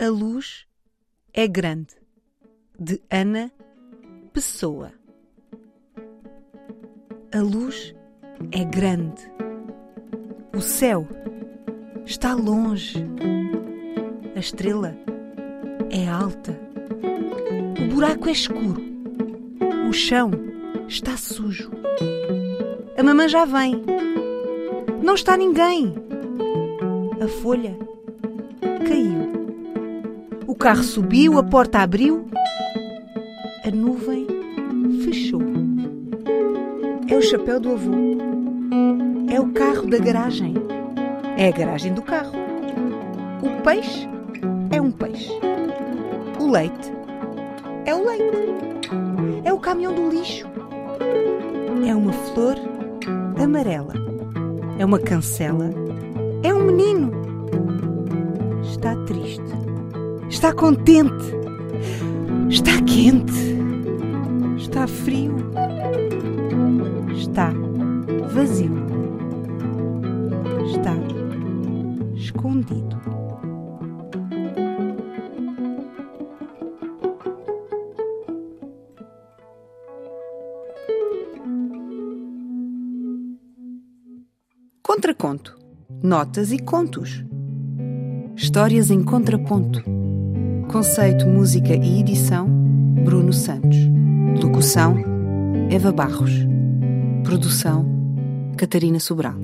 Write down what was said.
A luz é grande, de Ana Pessoa. A luz é grande. O céu está longe. A estrela é alta. O buraco é escuro. O chão está sujo. A mamã já vem. Não está ninguém. A folha caiu. O carro subiu, a porta abriu, a nuvem fechou. É o chapéu do avô. É o carro da garagem. É a garagem do carro. O peixe é um peixe. O leite é o leite. É o caminhão do lixo. É uma flor amarela. É uma cancela. É um menino. Está triste. Está contente. Está quente. Está frio. Está vazio. Está escondido. Contraconto. Notas e contos. Histórias em contraponto. Conceito, música e edição: Bruno Santos. Locução: Eva Barros. Produção: Catarina Sobral.